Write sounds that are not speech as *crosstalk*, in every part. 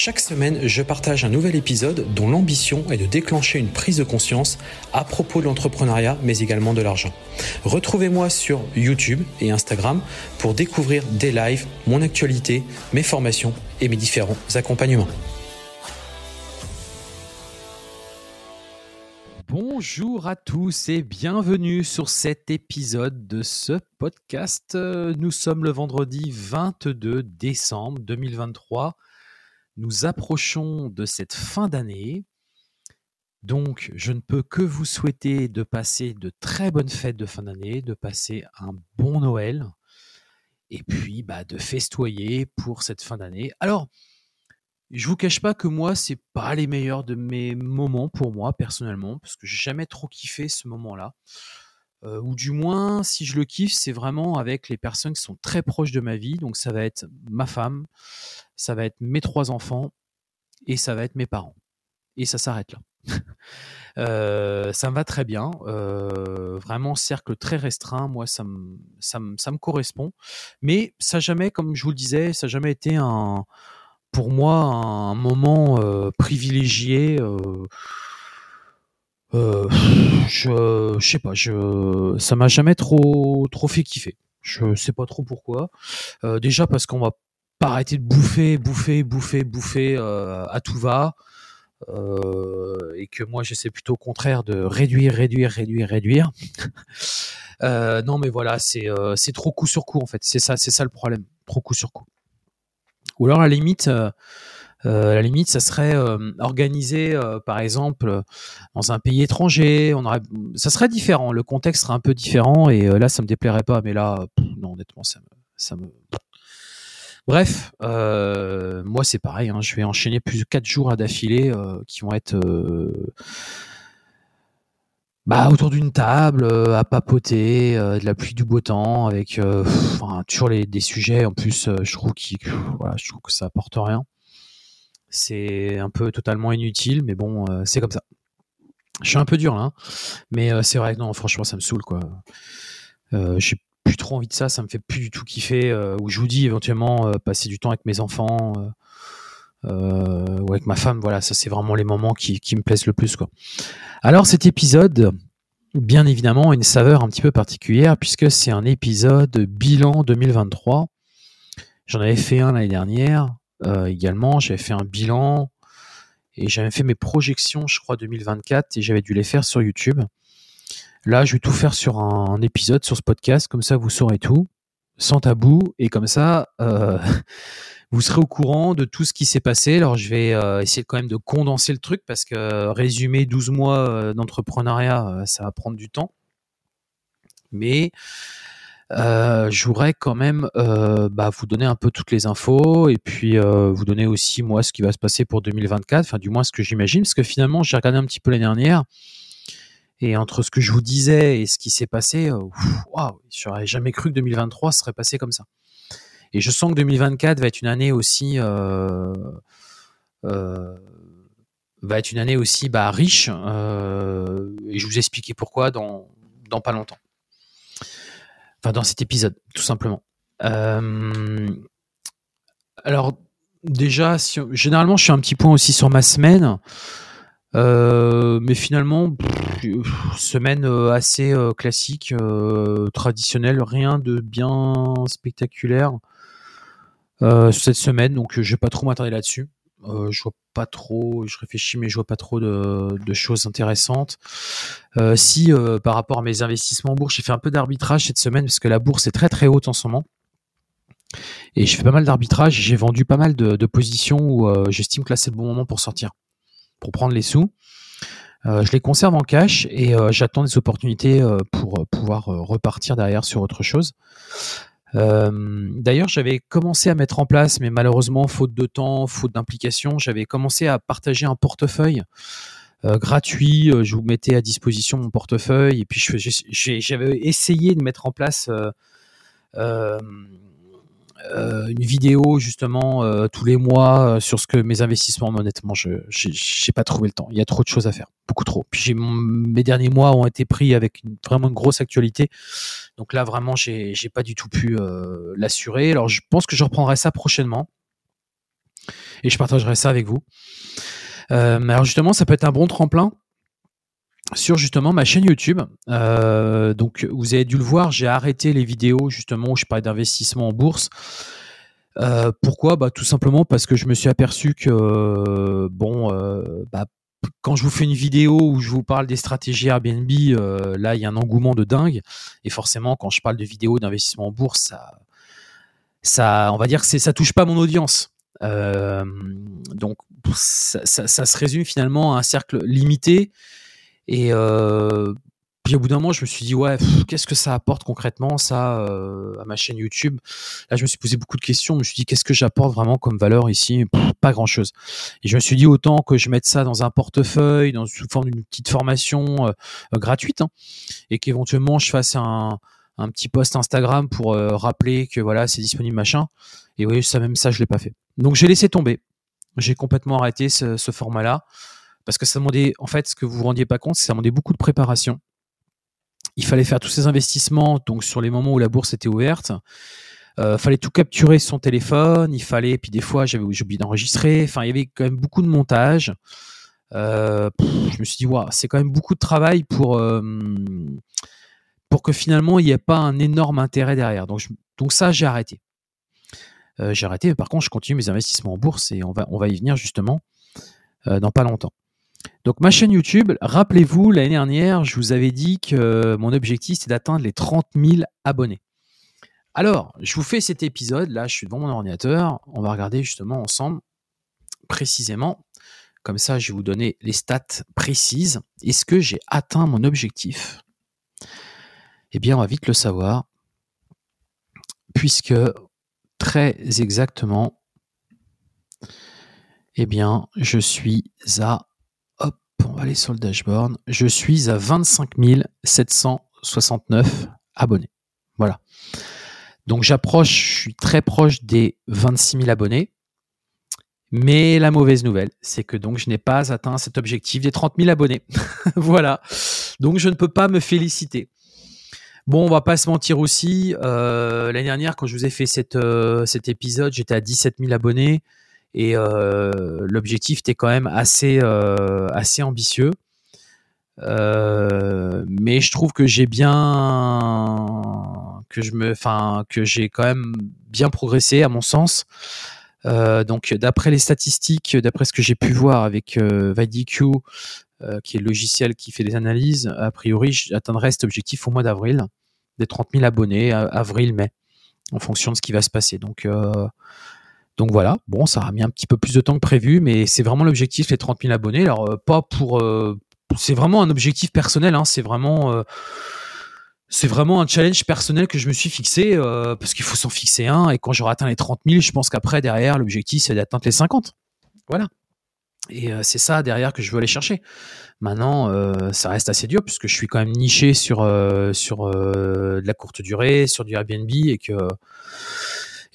Chaque semaine, je partage un nouvel épisode dont l'ambition est de déclencher une prise de conscience à propos de l'entrepreneuriat, mais également de l'argent. Retrouvez-moi sur YouTube et Instagram pour découvrir des lives, mon actualité, mes formations et mes différents accompagnements. Bonjour à tous et bienvenue sur cet épisode de ce podcast. Nous sommes le vendredi 22 décembre 2023 nous approchons de cette fin d'année. Donc, je ne peux que vous souhaiter de passer de très bonnes fêtes de fin d'année, de passer un bon Noël, et puis bah, de festoyer pour cette fin d'année. Alors, je vous cache pas que moi, c'est pas les meilleurs de mes moments pour moi personnellement, parce que j'ai jamais trop kiffé ce moment-là. Euh, ou du moins, si je le kiffe, c'est vraiment avec les personnes qui sont très proches de ma vie. Donc, ça va être ma femme, ça va être mes trois enfants et ça va être mes parents. Et ça s'arrête là. *laughs* Ça me va très bien. Vraiment, cercle très restreint. Moi, ça me, ça me, correspond. Mais ça jamais, comme je vous le disais, ça n'a jamais été un, pour moi un moment privilégié. Euh, je, je sais pas, je, ça m'a jamais trop, trop fait kiffer. Je sais pas trop pourquoi. Euh, déjà parce qu'on va pas arrêter de bouffer, bouffer, bouffer, bouffer euh, à tout va. et que moi j'essaie plutôt au contraire de réduire, réduire, réduire, réduire. *laughs* non mais voilà, c'est c'est trop coup sur coup en fait. C'est ça, c'est ça le problème. Trop coup sur coup. Ou alors à la limite, euh, à la limite, ça serait euh, organisé, euh, par exemple, dans un pays étranger. Ça serait différent. Le contexte serait un peu différent. Et là, ça me déplairait pas. Mais là, non, honnêtement, ça me. Bref, moi c'est pareil. Hein, je vais enchaîner plus de 4 jours à d'affilée qui vont être bah, autour d'une table, à papoter, de la pluie, du beau temps, avec toujours les, des sujets. En plus, je trouve, voilà, je trouve que ça apporte rien. C'est un peu totalement inutile, mais bon, euh, c'est comme ça. Je suis un peu dur là, hein. mais euh, c'est vrai que non, franchement, ça me saoule quoi. Euh, j'ai plus trop envie de ça, ça me fait plus du tout kiffer. où je vous dis éventuellement passer du temps avec mes enfants ou avec ma femme, voilà, ça c'est vraiment les moments qui, qui, me plaisent le plus quoi. Alors cet épisode, bien évidemment, a une saveur un petit peu particulière puisque c'est un épisode bilan 2023. J'en avais fait un l'année dernière. Euh, également. J'avais fait un bilan et j'avais fait mes projections, je crois, 2024 et j'avais dû les faire sur YouTube. Là, je vais tout faire sur un, épisode, sur ce podcast, comme ça vous saurez tout, sans tabou, et comme ça, euh, *laughs* vous serez au courant de tout ce qui s'est passé. Alors, je vais euh, essayer quand même de condenser le truc, parce que résumer 12 mois d'entrepreneuriat, ça va prendre du temps. Mais euh, je voudrais quand même euh, bah, vous donner un peu toutes les infos et puis euh, vous donner aussi moi ce qui va se passer pour 2024, enfin du moins ce que j'imagine, parce que finalement j'ai regardé un petit peu l'année dernière et entre ce que je vous disais et ce qui s'est passé, waouh, j'aurais jamais cru que 2023 serait passé comme ça. Et je sens que 2024 va être une année aussi va être une année aussi bah, riche et je vous expliquer pourquoi dans pas longtemps. Enfin, dans cet épisode, tout simplement. Euh, alors, déjà, généralement, je suis un petit point aussi sur ma semaine. Euh, mais finalement, semaine euh, assez classique, traditionnelle, rien de bien spectaculaire cette semaine, donc je vais pas trop m'attarder là-dessus. Euh, je vois pas trop, je réfléchis, mais je vois pas trop de, choses intéressantes. Euh, si euh, par rapport à mes investissements en bourse, j'ai fait un peu d'arbitrage cette semaine parce que la bourse est très très haute en ce moment. Et je fais pas mal d'arbitrage. J'ai vendu pas mal de, positions où j'estime que là c'est le bon moment pour sortir, pour prendre les sous. je les conserve en cash et j'attends des opportunités pour pouvoir repartir derrière sur autre chose. Euh, d'ailleurs, j'avais commencé à mettre en place, mais malheureusement, faute de temps, faute d'implication, j'avais commencé à partager un portefeuille euh, gratuit. Euh, je vous mettais à disposition mon portefeuille et puis j'avais essayé de mettre en place une vidéo justement tous les mois sur ce que mes investissements, honnêtement, je n'ai pas trouvé le temps. Il y a trop de choses à faire, beaucoup trop. Puis mes derniers mois ont été pris avec vraiment une grosse actualité, donc là vraiment j'ai pas du tout pu l'assurer. Alors je pense que je reprendrai ça prochainement et je partagerai ça avec vous. alors justement, ça peut être un bon tremplin sur justement ma chaîne YouTube. Euh, donc vous avez dû le voir, j'ai arrêté les vidéos justement où je parlais d'investissement en bourse. Euh, pourquoi? Bah, Tout simplement parce que je me suis aperçu que bon, euh, bah, quand je vous fais une vidéo où je vous parle des stratégies Airbnb, là il y a un engouement de dingue. Et forcément, quand je parle de vidéos d'investissement en bourse, ça, on va dire que ça touche pas mon audience. donc ça, se résume finalement à un cercle limité et euh, puis au bout d'un moment, je me suis dit, ouais, qu'est-ce que ça apporte concrètement, ça, euh, à ma chaîne YouTube? Là, je me suis posé beaucoup de questions. Je me suis dit, qu'est-ce que j'apporte vraiment comme valeur ici? Pas grand-chose. Et je me suis dit, autant que je mette ça dans un portefeuille, dans, sous forme d'une petite formation euh, gratuite, hein, et qu'éventuellement, je fasse un, un petit post Instagram pour rappeler que voilà, c'est disponible, machin. Et oui, ça, même ça, je l'ai pas fait. Donc, j'ai laissé tomber. J'ai complètement arrêté ce, ce format-là parce que ça demandait, en fait, ce que vous vous rendiez pas compte, c'est que ça demandait beaucoup de préparation. Il fallait faire tous ces investissements, donc sur les moments où la bourse était ouverte. Euh, fallait tout capturer sur son téléphone, il fallait, puis des fois j'avais oublié d'enregistrer, enfin il y avait quand même beaucoup de montage. Euh, je me suis dit, wow, c'est quand même beaucoup de travail pour, euh, pour que finalement il n'y ait pas un énorme intérêt derrière. Donc, donc ça, j'ai arrêté. j'ai arrêté, mais par contre, je continue mes investissements en bourse et on va, on va y venir justement dans pas longtemps. Donc ma chaîne YouTube, rappelez-vous, l'année dernière, je vous avais dit que mon objectif c'était d'atteindre les 30 000 abonnés. Alors, je vous fais cet épisode, là je suis devant mon ordinateur, on va regarder justement ensemble précisément, comme ça je vais vous donner les stats précises. Est-ce que j'ai atteint mon objectif? Eh bien on va vite le savoir, puisque très exactement, eh bien je suis à on va aller sur le dashboard. Je suis à 25 769 abonnés. Voilà. Donc j'approche, je suis très proche des 26 000 abonnés. Mais la mauvaise nouvelle, c'est que donc je n'ai pas atteint cet objectif des 30 000 abonnés. *laughs* voilà. Donc je ne peux pas me féliciter. Bon, on va pas se mentir aussi. Euh, l'année dernière, quand je vous ai fait euh, cet épisode, j'étais à 17 000 abonnés. Et euh, l'objectif était quand même assez, euh, assez ambitieux. Euh, mais je trouve que j'ai bien que je me enfin que j'ai quand même bien progressé à mon sens donc d'après les statistiques d'après ce que j'ai pu voir avec euh, VidiQ qui est le logiciel qui fait des analyses a priori j'atteindrai cet objectif au mois d'avril des 30 000 abonnés avril mai en fonction de ce qui va se passer donc donc voilà, bon, ça a mis un petit peu plus de temps que prévu, mais c'est vraiment l'objectif, les 30 000 abonnés. Alors, euh, pas pour. Euh, c'est vraiment un objectif personnel, hein, c'est vraiment. Euh, c'est vraiment un challenge personnel que je me suis fixé, parce qu'il faut s'en fixer un, et quand j'aurai atteint les 30 000, je pense qu'après, derrière, l'objectif, c'est d'atteindre les 50. Voilà. Et c'est ça derrière que je veux aller chercher. Maintenant, ça reste assez dur puisque je suis quand même niché sur sur de la courte durée, sur du Airbnb et que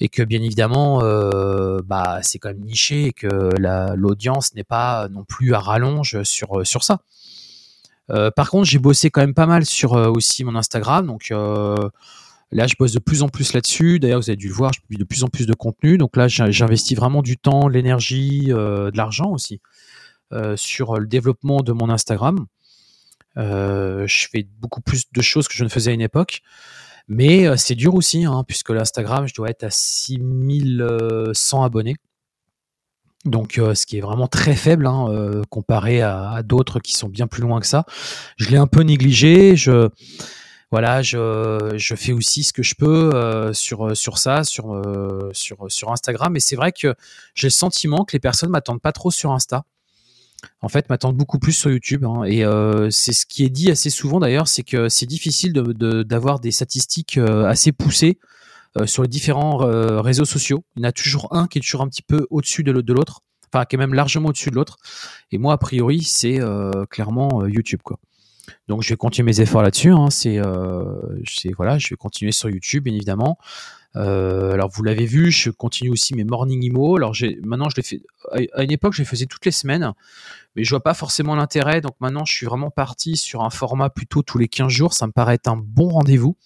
et que bien évidemment, euh, bah, c'est quand même niché et que l'audience n'est pas non plus à rallonge sur, euh, sur ça. Euh, par contre, j'ai bossé quand même pas mal sur aussi mon Instagram, donc là, je bosse de plus en plus là-dessus. D'ailleurs, vous avez dû le voir, je publie de plus en plus de contenu. Donc là, j'investis vraiment du temps, l'énergie, de l'argent aussi sur le développement de mon Instagram. je fais beaucoup plus de choses que je ne faisais à une époque. Mais euh, c'est dur aussi, hein, puisque l'Instagram, je dois être à 6100 abonnés. Donc, euh, ce qui est vraiment très faible hein, euh, comparé à, d'autres qui sont bien plus loin que ça. Je l'ai un peu négligé. Je, voilà, je, je fais aussi ce que je peux sur, sur ça, sur, sur, sur Instagram. Et c'est vrai que j'ai le sentiment que les personnes m'attendent pas trop sur Insta en fait, m'attendent beaucoup plus sur YouTube. Hein. et euh, c'est ce qui est dit assez souvent d'ailleurs, c'est que c'est difficile d'avoir des statistiques euh, assez poussées euh, sur les différents réseaux sociaux. Il y en a toujours un qui est toujours un petit peu au-dessus de l'autre, enfin qui est même largement au-dessus de l'autre. Et moi, a priori, c'est clairement YouTube. Quoi. Donc je vais continuer mes efforts là-dessus. Hein. C'est, voilà, je vais continuer sur YouTube, bien évidemment. Alors vous l'avez vu, je continue aussi mes morning emo. Alors maintenant je les fais. À une époque, je les faisais toutes les semaines, mais je vois pas forcément l'intérêt. Donc maintenant, je suis vraiment parti sur un format plutôt tous les 15 jours. Ça me paraît être un bon rendez-vous.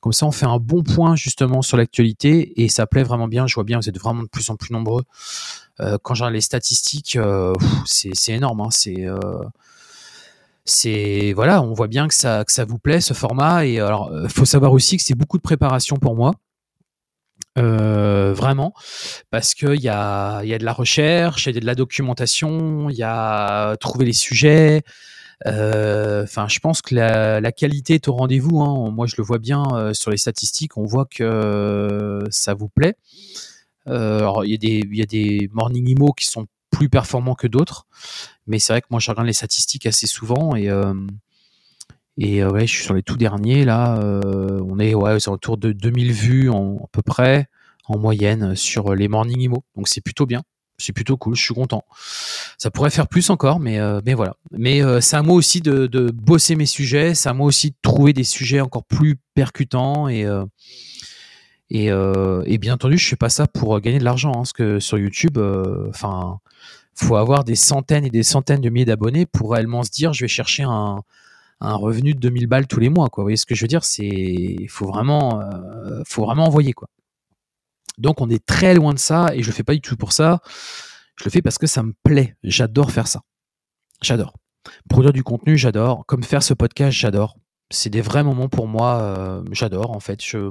Comme ça, on fait un bon point justement sur l'actualité et ça plaît vraiment bien. Je vois bien, vous êtes vraiment de plus en plus nombreux. Euh, quand j'ai les statistiques, euh, c'est énorme. Hein. c'est euh, c'est voilà, on voit bien que ça que ça vous plaît ce format. Et alors, faut savoir aussi que c'est beaucoup de préparation pour moi. Vraiment, parce qu'il y a, y a de la recherche, il y a de la documentation, il y a trouver les sujets, euh, enfin, je pense que la, qualité est au rendez-vous. Hein. Moi, je le vois bien euh, sur les statistiques. On voit que euh, ça vous plaît. alors, il y, y a des morning emo qui sont plus performants que d'autres, mais c'est vrai que moi, je regarde les statistiques assez souvent et et ouais, je suis sur les tout derniers là. on est ouais, autour de 2000 vues en, à peu près en moyenne sur les morning emo. Donc c'est plutôt bien c'est plutôt cool, je suis content. Ça pourrait faire plus encore, mais, euh, mais voilà. Mais euh, c'est à moi aussi de, bosser mes sujets, c'est à moi aussi de trouver des sujets encore plus percutants et, euh, et, et, bien entendu, je fais pas ça pour gagner de l'argent, hein, parce que sur YouTube, enfin, faut avoir des centaines et des centaines de milliers d'abonnés pour réellement se dire, je vais chercher un, un revenu de 2000 balles tous les mois, quoi. Vous voyez ce que je veux dire? C'est, faut vraiment, faut vraiment envoyer, quoi. Donc on est très loin de ça et je le fais pas du tout pour ça. Je le fais parce que ça me plaît. J'adore faire ça. J'adore. Produire du contenu, j'adore. Comme faire ce podcast, j'adore. C'est des vrais moments pour moi. Euh, j'adore en fait. Je,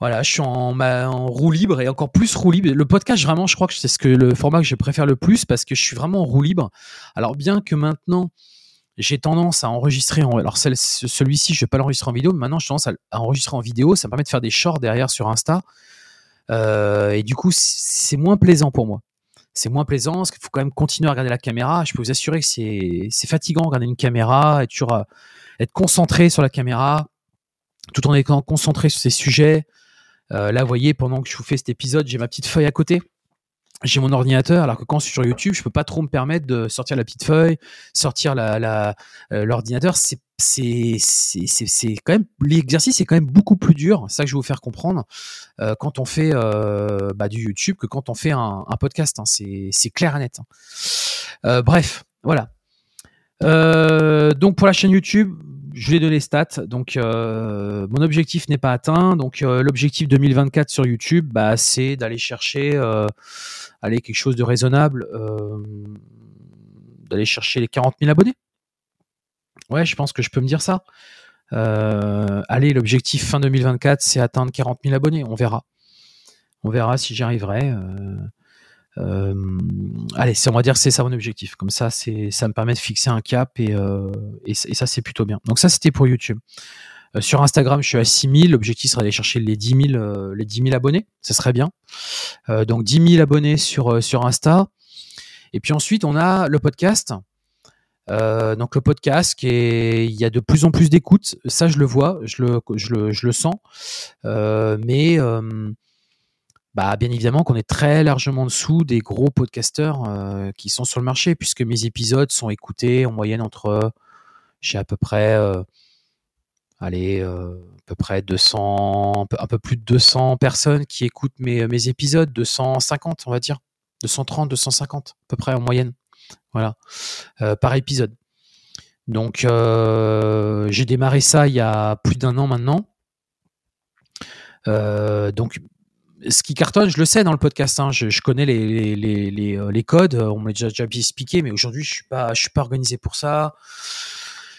voilà, je suis en, roue libre et encore plus roue libre. Le podcast, vraiment, je crois que c'est le format que je préfère le plus parce que je suis vraiment en roue libre. Alors bien que maintenant j'ai tendance à enregistrer en, alors celui-ci je vais pas l'enregistrer en vidéo mais maintenant j'ai tendance à, enregistrer en vidéo ça me permet de faire des shorts derrière sur Insta euh, et du coup, c'est moins plaisant pour moi. C'est moins plaisant parce qu'il faut quand même continuer à regarder la caméra. Je peux vous assurer que c'est fatigant de regarder une caméra toujours euh, être concentré sur la caméra tout en étant concentré sur ces sujets. Euh, là, vous voyez, pendant que je vous fais cet épisode, j'ai ma petite feuille à côté j'ai mon ordinateur, alors que quand je suis sur YouTube, je peux pas trop me permettre de sortir la petite feuille, sortir la, euh, l'ordinateur. c'est, c'est, c'est, c'est quand même l'exercice c'est quand même beaucoup plus dur. C'est ça que je vais vous faire comprendre euh, quand on fait euh, bah, du YouTube que quand on fait un, podcast. Hein. c'est, clair et net. Hein. bref, voilà. donc pour la chaîne YouTube, je vais donner les stats. Donc, mon objectif n'est pas atteint. Donc, l'objectif 2024 sur YouTube, bah, c'est d'aller chercher aller quelque chose de raisonnable, euh, d'aller chercher les 40 000 abonnés. Ouais, je pense que je peux me dire ça. Euh, allez, l'objectif fin 2024, c'est atteindre 40 000 abonnés. On verra. On verra si j'y arriverai. Euh, allez, on va dire que c'est ça mon objectif. Comme ça, ça me permet de fixer un cap et, et ça, c'est plutôt bien. Donc ça, c'était pour YouTube. Euh, sur Instagram, je suis à 6000. L'objectif serait d'aller chercher les 10 000, euh, les 10 000 abonnés. Ce serait bien. Euh, donc 10 000 abonnés sur, Insta. Et puis ensuite, on a le podcast. donc le podcast, il y a de plus en plus d'écoutes. Ça, je le vois, je le sens. mais bah, bien évidemment qu'on est très largement en dessous des gros podcasteurs qui sont sur le marché, puisque mes épisodes sont écoutés en moyenne entre, j'ai à peu près allez, euh, à peu près 200, un peu plus de 200 personnes qui écoutent mes, mes épisodes, 250 on va dire, 230, 250 à peu près en moyenne, voilà, euh, par épisode. Donc euh, j'ai démarré ça il y a plus d'un an maintenant. donc ce qui cartonne, je le sais dans le podcast. Hein, je, connais les, les, codes, on m'a déjà, déjà expliqué, mais aujourd'hui je je suis pas organisé pour ça.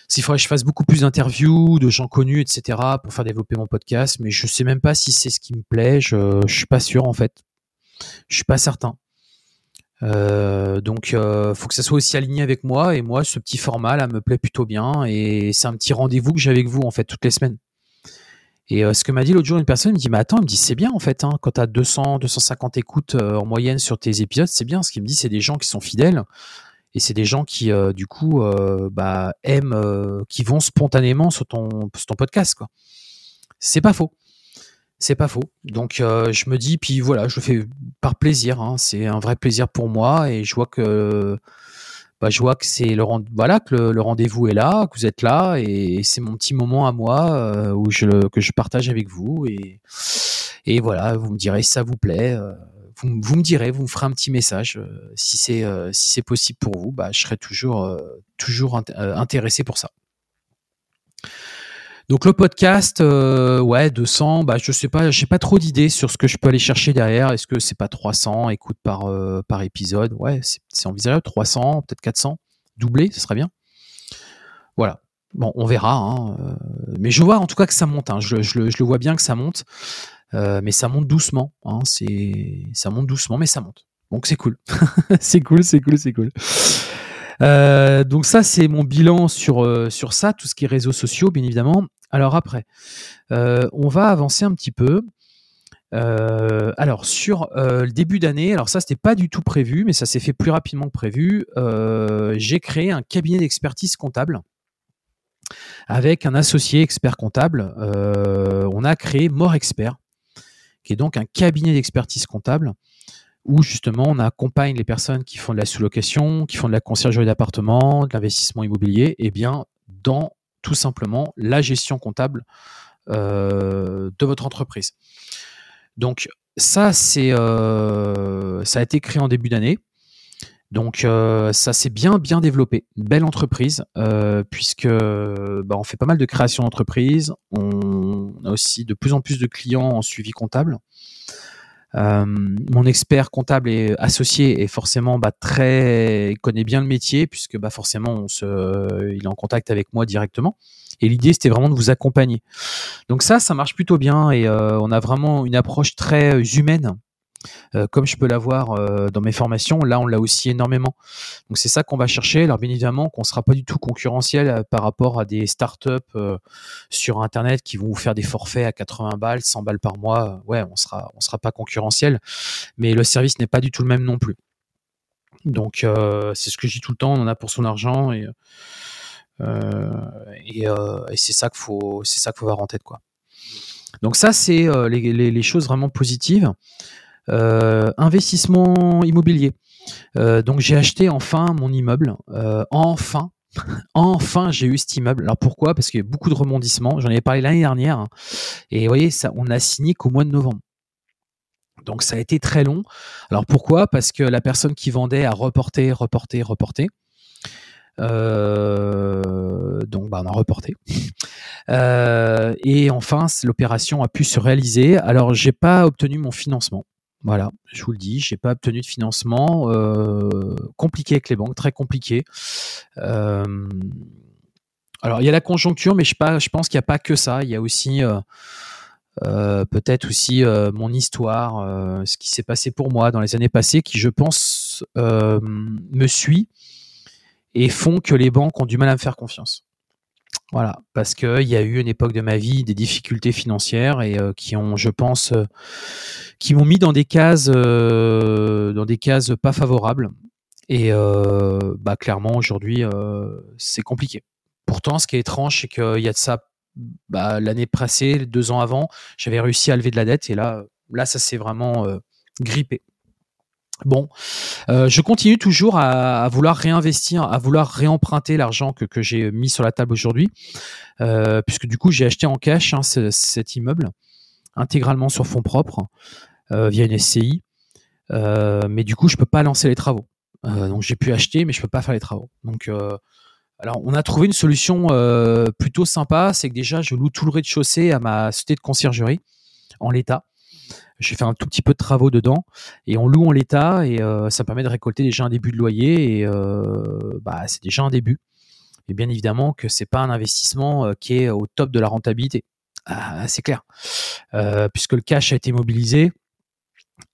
S'il faudrait que je fasse beaucoup plus d'interviews de gens connus, etc., pour faire développer mon podcast, mais je sais même pas si c'est ce qui me plaît. Je, je suis pas sûr en fait. Je suis pas certain. Euh, donc, euh, faut que ça soit aussi aligné avec moi. Et moi, ce petit format là me plaît plutôt bien. Et c'est un petit rendez-vous que j'ai avec vous en fait toutes les semaines. Et euh, ce que m'a dit l'autre jour une personne, il me dit, mais attends, il me dit, c'est bien en fait, hein, quand tu as 200, 250 écoutes euh, en moyenne sur tes épisodes, c'est bien. Ce qu'il me dit, c'est des gens qui sont fidèles et c'est des gens qui euh, du coup bah, aiment, qui vont spontanément sur ton, ton podcast quoi. C'est pas faux, c'est pas faux. Donc je me dis puis voilà, je le fais par plaisir. Hein. c'est un vrai plaisir pour moi et je vois que bah, je vois que c'est le, voilà, que le, rendez-vous est là, que vous êtes là, et, c'est mon petit moment à moi euh, où je, que je partage avec vous. Et, et voilà, vous me direz si ça vous plaît. Euh, vous, me direz, vous me ferez un petit message. Euh, si c'est si c'est possible pour vous, bah, je serai toujours, toujours intéressé pour ça. Donc le podcast, euh, ouais, 200, bah je sais pas, j'ai pas trop d'idées sur ce que je peux aller chercher derrière. Est-ce que c'est pas 300 écoutes par euh, par épisode? Ouais, c'est envisageable. 300, peut-être 400, doublé, ce serait bien. Voilà. Bon, on verra. Hein, euh, mais je vois en tout cas que ça monte. Hein. Je, je, le vois bien que ça monte, mais ça monte doucement. Hein. Ça monte doucement, mais ça monte. Donc c'est cool. *laughs* c'est cool, c'est cool, c'est cool. Donc ça, c'est mon bilan sur, sur ça, tout ce qui est réseaux sociaux, bien évidemment. Alors après, euh, on va avancer un petit peu. Euh, alors sur euh, le début d'année, alors ça c'était pas du tout prévu, mais ça s'est fait plus rapidement que prévu. J'ai créé un cabinet d'expertise comptable avec un associé expert comptable. on a créé More Expert, qui est donc un cabinet d'expertise comptable où justement on accompagne les personnes qui font de la sous-location, qui font de la conciergerie d'appartement, de l'investissement immobilier, et eh bien dans tout simplement la gestion comptable euh, de votre entreprise. Donc ça, c'est, euh, ça a été créé en début d'année. Donc euh, ça s'est bien bien développé, belle entreprise puisque bah, on fait pas mal de création d'entreprise, on a aussi de plus en plus de clients en suivi comptable. Euh, mon expert comptable et associé est forcément bah, très connaît bien le métier puisque bah, forcément on se, il est en contact avec moi directement. Et l'idée c'était vraiment de vous accompagner. Donc ça, ça marche plutôt bien et euh, on a vraiment une approche très humaine euh, comme je peux l'avoir euh, dans mes formations, là on l'a aussi énormément. Donc c'est ça qu'on va chercher. Alors bien évidemment qu'on ne sera pas du tout concurrentiel euh, par rapport à des startups sur Internet qui vont vous faire des forfaits à 80 balles, 100 balles par mois. Ouais, on sera, on sera pas concurrentiel, mais le service n'est pas du tout le même non plus. Donc c'est ce que je dis tout le temps, on en a pour son argent et et, c'est ça qu'il faut, c'est ça qu'il faut avoir en tête quoi. Donc ça c'est les, choses vraiment positives. Euh, investissement immobilier. Euh, donc j'ai acheté enfin mon immeuble. Euh, enfin, *laughs* enfin j'ai eu cet immeuble. Alors pourquoi? Parce qu'il y a beaucoup de rebondissements. J'en avais parlé l'année dernière. Et vous voyez, on a signé qu'au mois de novembre. Donc ça a été très long. Alors pourquoi? Parce que la personne qui vendait a reporté, reporté, reporté. donc bah, on a reporté. *laughs* et enfin, l'opération a pu se réaliser. Alors j'ai pas obtenu mon financement. Voilà, je vous le dis, j'ai pas obtenu de financement. Euh, compliqué avec les banques, très compliqué. Euh, alors, il y a la conjoncture, mais je, pense qu'il n'y a pas que ça. Il y a aussi euh, peut-être aussi mon histoire, ce qui s'est passé pour moi dans les années passées, qui, je pense, me suit et font que les banques ont du mal à me faire confiance. Voilà, parce qu'il y a eu une époque de ma vie des difficultés financières et euh, qui ont, je pense, euh, qui m'ont mis dans des cases, euh, dans des cases pas favorables. Et bah, clairement, aujourd'hui, c'est compliqué. Pourtant, ce qui est étrange, c'est qu'il y a de ça, bah, l'année passée, deux ans avant, j'avais réussi à lever de la dette et là, là, ça s'est vraiment grippé. Bon, euh, je continue toujours à, vouloir réinvestir, à vouloir réemprunter l'argent que, j'ai mis sur la table aujourd'hui, euh, puisque du coup j'ai acheté en cash hein, cet immeuble intégralement sur fonds propres euh, via une SCI, mais du coup je peux pas lancer les travaux. donc j'ai pu acheter, mais je peux pas faire les travaux. Donc alors on a trouvé une solution plutôt sympa, c'est que déjà je loue tout le rez-de-chaussée à ma société de conciergerie en l'état. J'ai fait un tout petit peu de travaux dedans et on loue en l'état et euh, ça permet de récolter déjà un début de loyer et euh, bah, c'est déjà un début. Et bien évidemment que c'est pas un investissement euh, qui est au top de la rentabilité. Ah, c'est clair. puisque le cash a été mobilisé,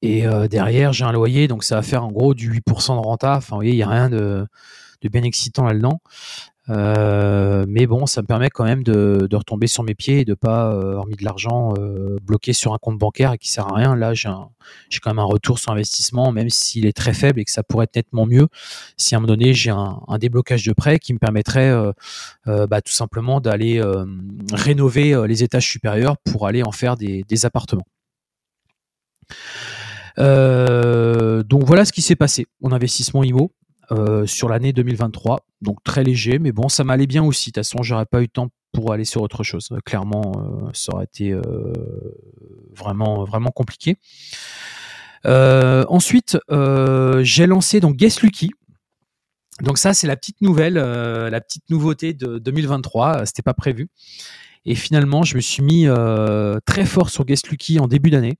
et derrière, j'ai un loyer, donc ça va faire en gros du 8% de renta. Enfin, vous voyez, il n'y a rien de, de bien excitant là-dedans. Euh, mais bon, ça me permet quand même de, de, retomber sur mes pieds et de pas euh, avoir mis de l'argent euh, bloqué sur un compte bancaire et qui sert à rien. Là, j'ai quand même un retour sur investissement, même s'il est très faible et que ça pourrait être nettement mieux. Si à un moment donné j'ai un, un, déblocage de prêt qui me permettrait bah, tout simplement d'aller rénover les étages supérieurs pour aller en faire des, des appartements. donc voilà ce qui s'est passé. Mon investissement IMO. Sur l'année 2023. Donc très léger, mais bon, ça m'allait bien aussi. De toute façon, j'aurais pas eu le temps pour aller sur autre chose. Clairement, ça aurait été vraiment, vraiment compliqué. ensuite, j'ai lancé donc Guess Lucky. Donc ça, c'est la petite nouvelle, la petite nouveauté de 2023. C'était pas prévu. Et finalement, je me suis mis très fort sur Guest Lucky en début d'année.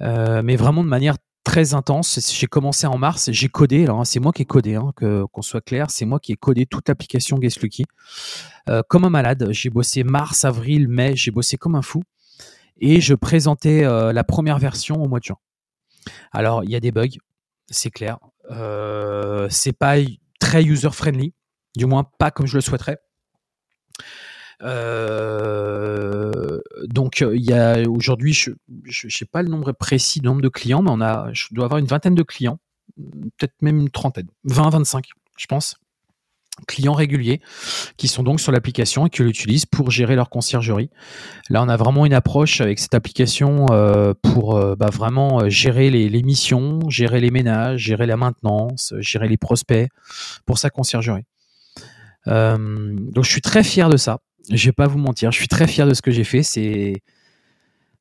mais vraiment de manière très intense. J'ai commencé en mars, j'ai codé. Alors, hein, c'est moi qui ai codé, hein, qu'on soit clair. C'est moi qui ai codé toute l'application Guest Lucky. Euh, comme un malade. J'ai bossé mars, avril, mai. J'ai bossé comme un fou. Et je présentais euh, la première version au mois de juin. Alors, il y a des bugs, c'est clair. Euh, c'est pas très user-friendly, du moins pas comme je le souhaiterais. Euh, donc il y a aujourd'hui, je ne sais pas le nombre précis, le nombre de clients, mais on a, je dois avoir une vingtaine de clients, peut-être même une trentaine, 20, 25, je pense clients réguliers qui sont donc sur l'application et qui l'utilisent pour gérer leur conciergerie. Là, on a vraiment une approche avec cette application euh, pour euh, bah, vraiment gérer les, missions, gérer les ménages, gérer la maintenance, gérer les prospects pour sa conciergerie. donc, je suis très fier de ça je vais pas vous mentir, je suis très fier de ce que j'ai fait. C'est,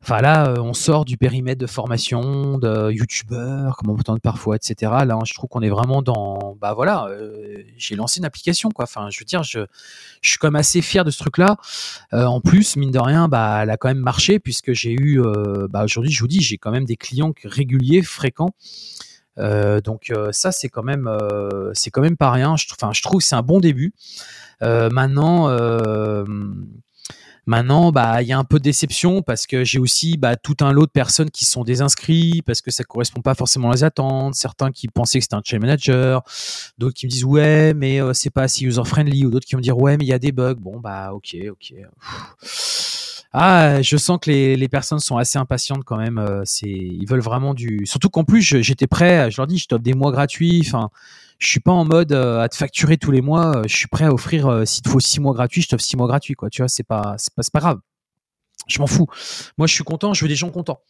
enfin là, euh, on sort du périmètre de formation, de youtubeur, comme on peut entendre parfois, etc. Là, je trouve qu'on est vraiment dans, bah voilà, euh, j'ai lancé une application, quoi. Enfin, je veux dire, je, je suis quand même assez fier de ce truc-là. Euh, en plus, mine de rien, bah, elle a quand même marché puisque j'ai eu, bah aujourd'hui, je vous dis, j'ai quand même des clients réguliers, fréquents. Donc ça c'est quand même c'est quand même pas rien. Je, enfin, je trouve que c'est un bon début. Euh, maintenant, euh, Maintenant, bah, il y a un peu de déception parce que j'ai aussi bah, tout un lot de personnes qui sont désinscrits parce que ça correspond pas forcément aux attentes. Certains qui pensaient que c'était un chain manager, d'autres qui me disent ouais, mais euh, c'est pas assez user friendly, ou d'autres qui vont dire ouais, mais il y a des bugs. Bon bah ok, ok. Ah, je sens que les, personnes sont assez impatientes quand même. c'est, ils veulent vraiment du. Surtout qu'en plus, j'étais prêt. Je leur dis, je t'offre des mois gratuits. Enfin, je suis pas en mode euh, à te facturer tous les mois. Euh, je suis prêt à offrir, euh, s'il te faut six mois gratuits, je t'offre six mois gratuits, quoi. Tu vois, c'est pas, c'est pas, pas grave. Je m'en fous. Moi, je suis content. Je veux des gens contents.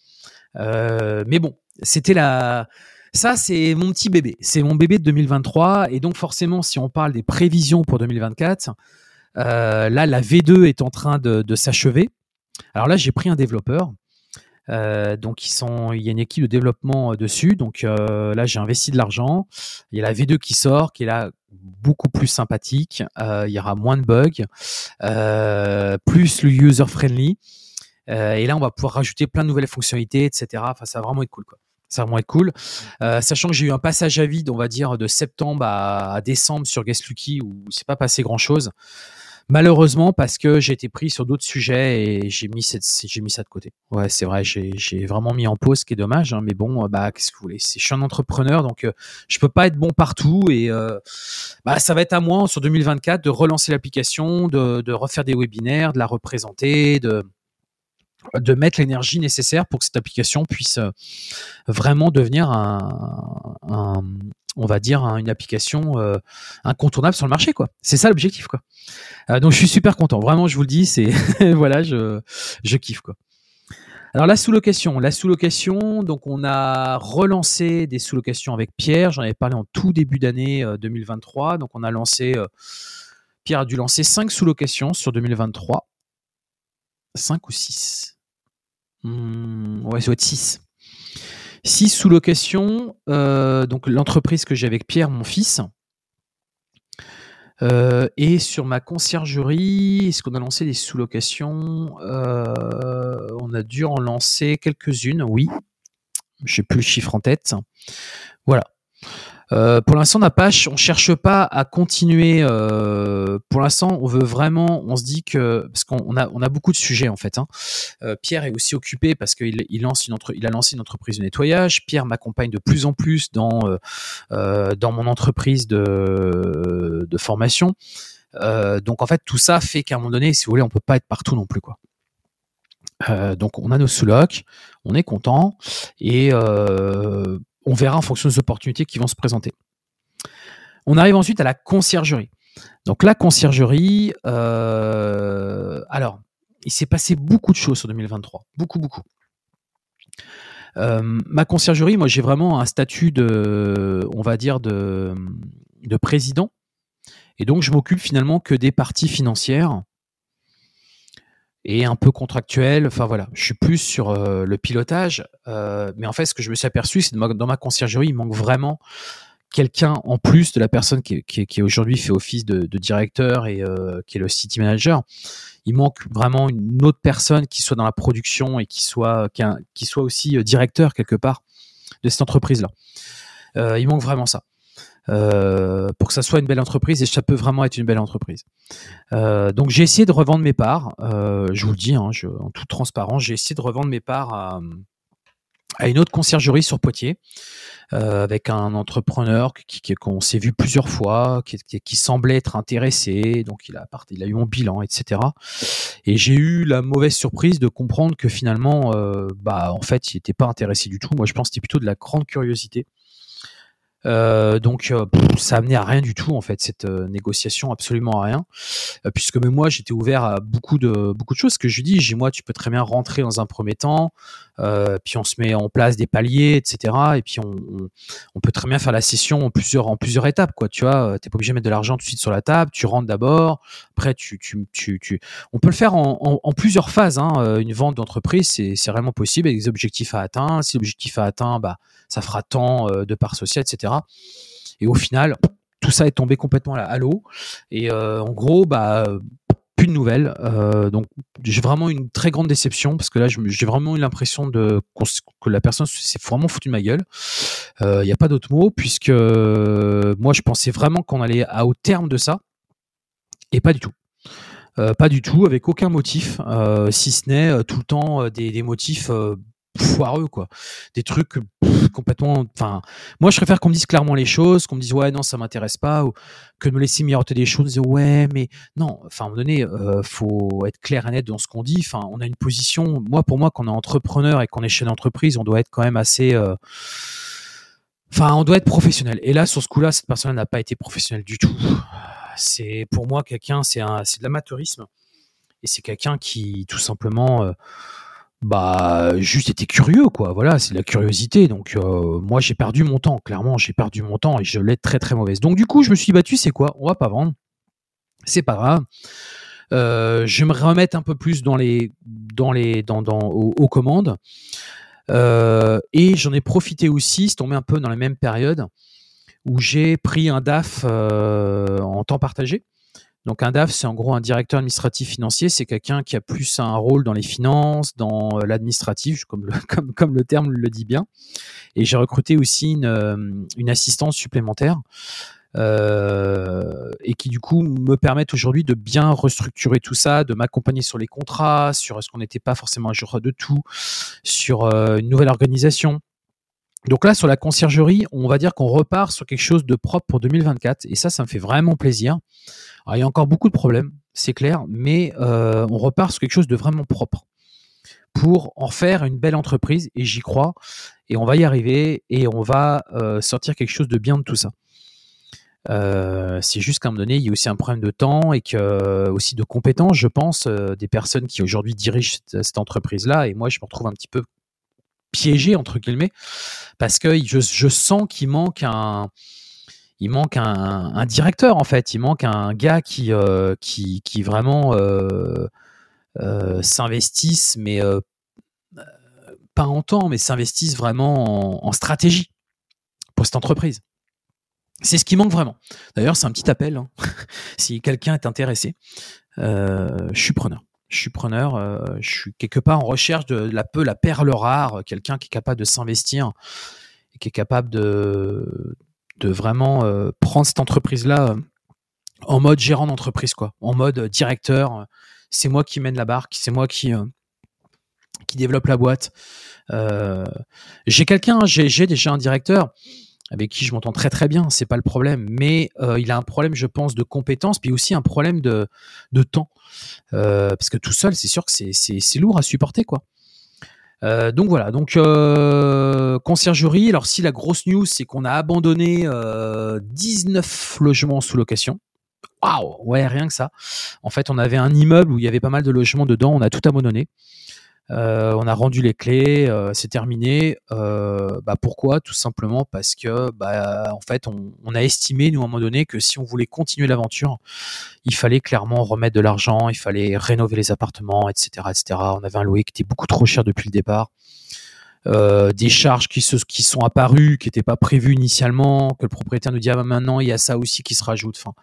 mais bon, c'était la. Ça, c'est mon petit bébé. C'est mon bébé de 2023. Et donc, forcément, si on parle des prévisions pour 2024, là, la V2 est en train de s'achever. Alors là, j'ai pris un développeur euh, donc ils il y a une équipe de développement euh, dessus. Donc euh, là, j'ai investi de l'argent. Il y a la V2 qui sort, qui est là beaucoup plus sympathique. il y aura moins de bugs, plus le user friendly. et là, on va pouvoir rajouter plein de nouvelles fonctionnalités, etc. Ça va vraiment être cool. Ça va vraiment être cool. sachant que j'ai eu un passage à vide, on va dire, de septembre à, décembre sur Guest Lucky où c'est pas passé grand chose. Malheureusement, parce que j'ai été pris sur d'autres sujets et j'ai mis, ça de côté. Ouais, c'est vrai, j'ai vraiment mis en pause, ce qui est dommage. Hein, mais bon, bah, qu'est-ce que vous voulez? Je suis un entrepreneur, donc euh, je peux pas être bon partout. Et euh, bah, ça va être à moi, sur 2024, de relancer l'application, de, de, refaire des webinaires, de la représenter, de de mettre l'énergie nécessaire pour que cette application puisse euh, vraiment devenir un, on va dire, une application euh, incontournable sur le marché, quoi. C'est ça l'objectif, quoi. Euh, donc je suis super content. Vraiment, je vous le dis, c'est *laughs* voilà, je, je kiffe, quoi. Alors la sous-location, la sous-location, donc on a relancé des sous-locations avec Pierre. J'en avais parlé en tout début d'année 2023. Euh, donc on a lancé, Pierre a dû lancer 5 sous-locations sur 2023. 5 ou 6 hmm, Ouais, ça doit être 6. 6 sous-location, euh, donc l'entreprise que j'ai avec Pierre, mon fils. Euh, et sur ma conciergerie, est-ce qu'on a lancé des sous-locations? Euh, On a dû en lancer quelques-unes, oui. Je n'ai plus le chiffre en tête. Voilà. Euh, pour l'instant, on n'a pas, on cherche pas à continuer. Euh, pour l'instant, on veut vraiment, on se dit que parce qu'on a, beaucoup de sujets en fait. Hein. Euh, Pierre est aussi occupé parce qu'il il lance une entre, il a lancé une entreprise de nettoyage. Pierre m'accompagne de plus en plus dans dans mon entreprise de formation. donc en fait, tout ça fait qu'à un moment donné, si vous voulez, on peut pas être partout non plus quoi. donc on a nos sous-locs, on est content et on verra en fonction des opportunités qui vont se présenter. On arrive ensuite à la conciergerie. Donc la conciergerie, euh, alors, il s'est passé beaucoup de choses sur 2023, beaucoup, beaucoup. ma conciergerie, moi, j'ai vraiment un statut de, on va dire, de, de président. Et donc, je m'occupe finalement que des parties financières et un peu contractuelles. Enfin voilà, je suis plus sur le pilotage. mais en fait, ce que je me suis aperçu, c'est que dans ma conciergerie, il manque vraiment quelqu'un en plus de la personne qui, qui, aujourd'hui fait office de, directeur et euh, qui est le city manager. Il manque vraiment une autre personne qui soit dans la production et qui soit, qui, soit aussi euh, directeur quelque part de cette entreprise-là. Euh, il manque vraiment ça. Pour que ça soit une belle entreprise et ça peut vraiment être une belle entreprise. donc j'ai essayé de revendre mes parts. je vous le dis, hein, en toute transparence, j'ai essayé de revendre mes parts à, à une autre conciergerie sur Poitiers. Euh, avec un entrepreneur qui, qu'on s'est vu plusieurs fois, qui, qui, semblait être intéressé, donc il a, il a eu mon bilan, etc. Et j'ai eu la mauvaise surprise de comprendre que finalement, euh, bah en fait, il n'était pas intéressé du tout. Moi, je pense que c'était plutôt de la grande curiosité. Euh, donc euh, ça a amené à rien du tout en fait cette euh, négociation absolument à rien. Puisque même moi j'étais ouvert à beaucoup de beaucoup de choses. Que je dis j'ai moi tu peux très bien rentrer dans un premier temps puis on se met en place des paliers etc et puis on, peut très bien faire la session en plusieurs en plusieurs étapes quoi tu vois. T'es pas obligé de mettre de l'argent tout de suite sur la table tu rentres d'abord après tu, tu, tu, on peut le faire en, plusieurs phases hein. une vente d'entreprise c'est vraiment possible avec des objectifs à atteindre. Si l'objectif à atteindre bah ça fera tant de parts sociales etc et au final, tout ça est tombé complètement à l'eau. Et euh, en gros, bah, plus de nouvelles. Euh, donc j'ai vraiment une très grande déception parce que là j'ai vraiment eu l'impression de que la personne s'est vraiment foutu de ma gueule. Il euh, n'y a pas d'autre mot puisque moi je pensais vraiment qu'on allait à, au terme de ça et pas du tout. pas du tout, avec aucun motif, si ce n'est tout le temps des motifs foireux quoi. Des trucs complètement enfin moi je préfère qu'on me dise clairement les choses qu'on me dise ouais non ça m'intéresse pas ou que de me laisser miroiter des choses dire ouais mais non. Enfin à un moment donné euh, faut être clair et net dans ce qu'on dit. Enfin on a une position moi pour moi quand on est entrepreneur et qu'on est chef d'entreprise on doit être quand même assez euh, enfin on doit être professionnel. Et là sur ce coup-là cette personne n'a pas été professionnelle du tout. C'est pour moi quelqu'un c'est un c'est de l'amateurisme. Et c'est quelqu'un qui tout simplement euh, bah juste était curieux quoi. Voilà c'est la curiosité. Donc euh, moi j'ai perdu mon temps. Clairement j'ai perdu mon temps et je l'ai très très mauvaise. Donc du coup je me suis battu c'est quoi? On va pas vendre. C'est pas grave. Euh, je me remettre un peu plus dans les dans les dans, dans aux, commandes. Euh, et j'en ai profité aussi c'est tombé un peu dans la même période où j'ai pris un DAF en temps partagé donc un DAF, c'est en gros un directeur administratif financier, c'est quelqu'un qui a plus un rôle dans les finances, dans euh, l'administratif, comme le, *laughs* comme, comme le terme le dit bien. Et j'ai recruté aussi une, euh, une assistance supplémentaire. Euh, et qui du coup me permettent aujourd'hui de bien restructurer tout ça, de m'accompagner sur les contrats, sur ce qu'on n'était pas forcément un jour de tout, sur une nouvelle organisation. Donc là, sur la conciergerie, on va dire qu'on repart sur quelque chose de propre pour 2024, et ça, ça me fait vraiment plaisir il y a encore beaucoup de problèmes, c'est clair, mais euh, on repart sur quelque chose de vraiment propre pour en faire une belle entreprise, et j'y crois, et on va y arriver, et on va euh, sortir quelque chose de bien de tout ça. Euh, c'est juste qu'à un moment donné, il y a aussi un problème de temps et aussi de compétences, je pense, des personnes qui aujourd'hui dirigent cette, entreprise-là. Et moi, je me retrouve un petit peu piégé, entre guillemets, parce que je, sens qu'il manque un, directeur en fait, il manque un gars qui, euh, vraiment euh, euh, s'investisse, mais pas en temps, mais s'investisse vraiment en, stratégie pour cette entreprise. C'est ce qui manque vraiment. D'ailleurs, c'est un petit appel. Hein. *laughs* si quelqu'un est intéressé, je suis preneur. Je suis preneur. je suis quelque part en recherche de la peu la perle rare, quelqu'un qui est capable de s'investir et qui est capable de vraiment euh, prendre cette entreprise-là euh, en mode gérant d'entreprise, quoi, en mode directeur. c'est moi qui mène la barque, c'est moi qui, euh, qui développe la boîte. j'ai quelqu'un, j'ai déjà un directeur avec qui je m'entends très très bien, c'est pas le problème, mais il a un problème, je pense, de compétences, puis aussi un problème de, de temps, parce que tout seul, c'est sûr que c'est lourd à supporter, quoi. Euh, donc voilà, donc euh, conciergerie. Alors si la grosse news, c'est qu'on a abandonné 19 euh, logements sous location. Waouh, ouais, rien que ça. En fait, on avait un immeuble où il y avait pas mal de logements dedans, on a tout abandonné. Euh, on a rendu les clés, euh, c'est terminé. Euh, bah pourquoi? Tout simplement parce que, bah, en fait, on, a estimé, nous, à un moment donné, que si on voulait continuer l'aventure, il fallait clairement remettre de l'argent, il fallait rénover les appartements, etc., etc. On avait un loyer qui était beaucoup trop cher depuis le départ. Euh, des charges qui, se, qui sont apparues, qui n'étaient pas prévues initialement, que le propriétaire nous dit ah, bah, maintenant il y a ça aussi qui se rajoute. Enfin,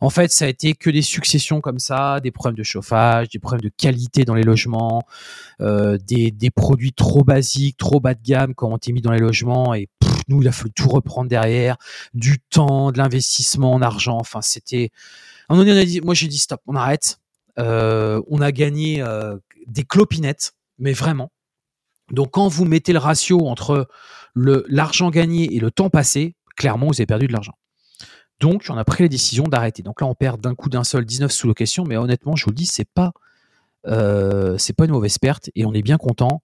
en fait, ça a été que des successions comme ça, des problèmes de chauffage, des problèmes de qualité dans les logements, euh, des, des, produits trop basiques, trop bas de gamme quand on été mis dans les logements et nous il a fallu tout reprendre derrière, du temps, de l'investissement en argent. Enfin, c'était. On a dit, moi j'ai dit stop, on arrête. Euh, on a gagné euh, des clopinettes, mais vraiment donc quand vous mettez le ratio entre l'argent gagné et le temps passé, clairement, vous avez perdu de l'argent. Donc, on a pris la décision d'arrêter. Donc là, on perd d'un coup d'un seul 19 sous location, mais honnêtement, je vous le dis, c'est pas euh, pas une mauvaise perte et on est bien content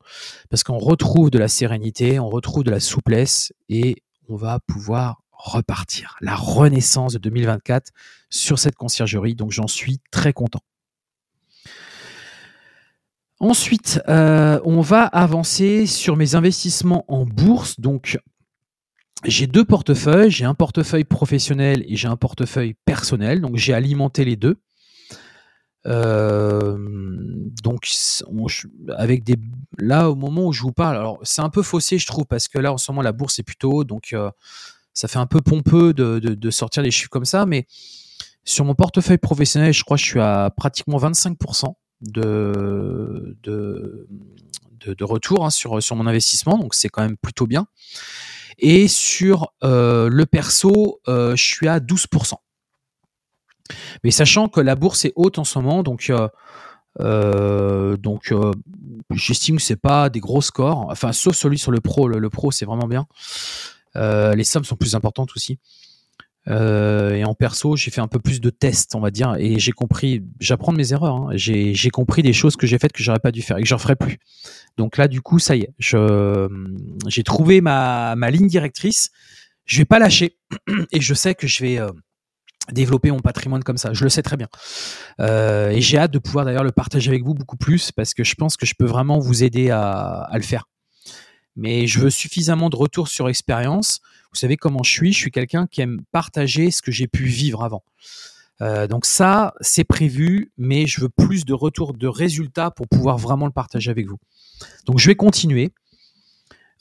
parce qu'on retrouve de la sérénité, on retrouve de la souplesse et on va pouvoir repartir. La renaissance de 2024 sur cette conciergerie, donc j'en suis très content. Ensuite, euh, on va avancer sur mes investissements en bourse. Donc, j'ai deux portefeuilles. J'ai un portefeuille professionnel et j'ai un portefeuille personnel. Donc, j'ai alimenté les deux. Euh, donc, avec des là au moment où je vous parle, alors c'est un peu faussé, je trouve, parce que là en ce moment la bourse est plutôt haut, donc euh, ça fait un peu pompeux de, de, sortir des chiffres comme ça. Mais sur mon portefeuille professionnel, je crois que je suis à pratiquement 25% de, retour hein, sur, sur mon investissement, donc c'est quand même plutôt bien. Et sur euh, le perso, euh, je suis à 12%. Mais sachant que la bourse est haute en ce moment, donc, euh, donc j'estime que c'est pas des gros scores, enfin sauf celui sur le pro, le pro c'est vraiment bien. les sommes sont plus importantes aussi. Euh, et en perso, j'ai fait un peu plus de tests, on va dire, et j'ai compris, j'apprends de mes erreurs. Hein. j'ai compris des choses que j'ai faites que j'aurais pas dû faire et que j'en ferai plus. Donc là, du coup, ça y est, j'ai trouvé ma, ligne directrice. Je vais pas lâcher *clears throat* et je sais que je vais euh, développer mon patrimoine comme ça. Je le sais très bien. Euh, et j'ai hâte de pouvoir d'ailleurs le partager avec vous beaucoup plus parce que je pense que je peux vraiment vous aider à, à le faire. Mais je veux suffisamment de retour sur expérience vous savez comment je suis, je suis quelqu'un qui aime partager ce que j'ai pu vivre avant. Euh, donc ça, c'est prévu, mais je veux plus de retour de résultats pour pouvoir vraiment le partager avec vous. Donc je vais continuer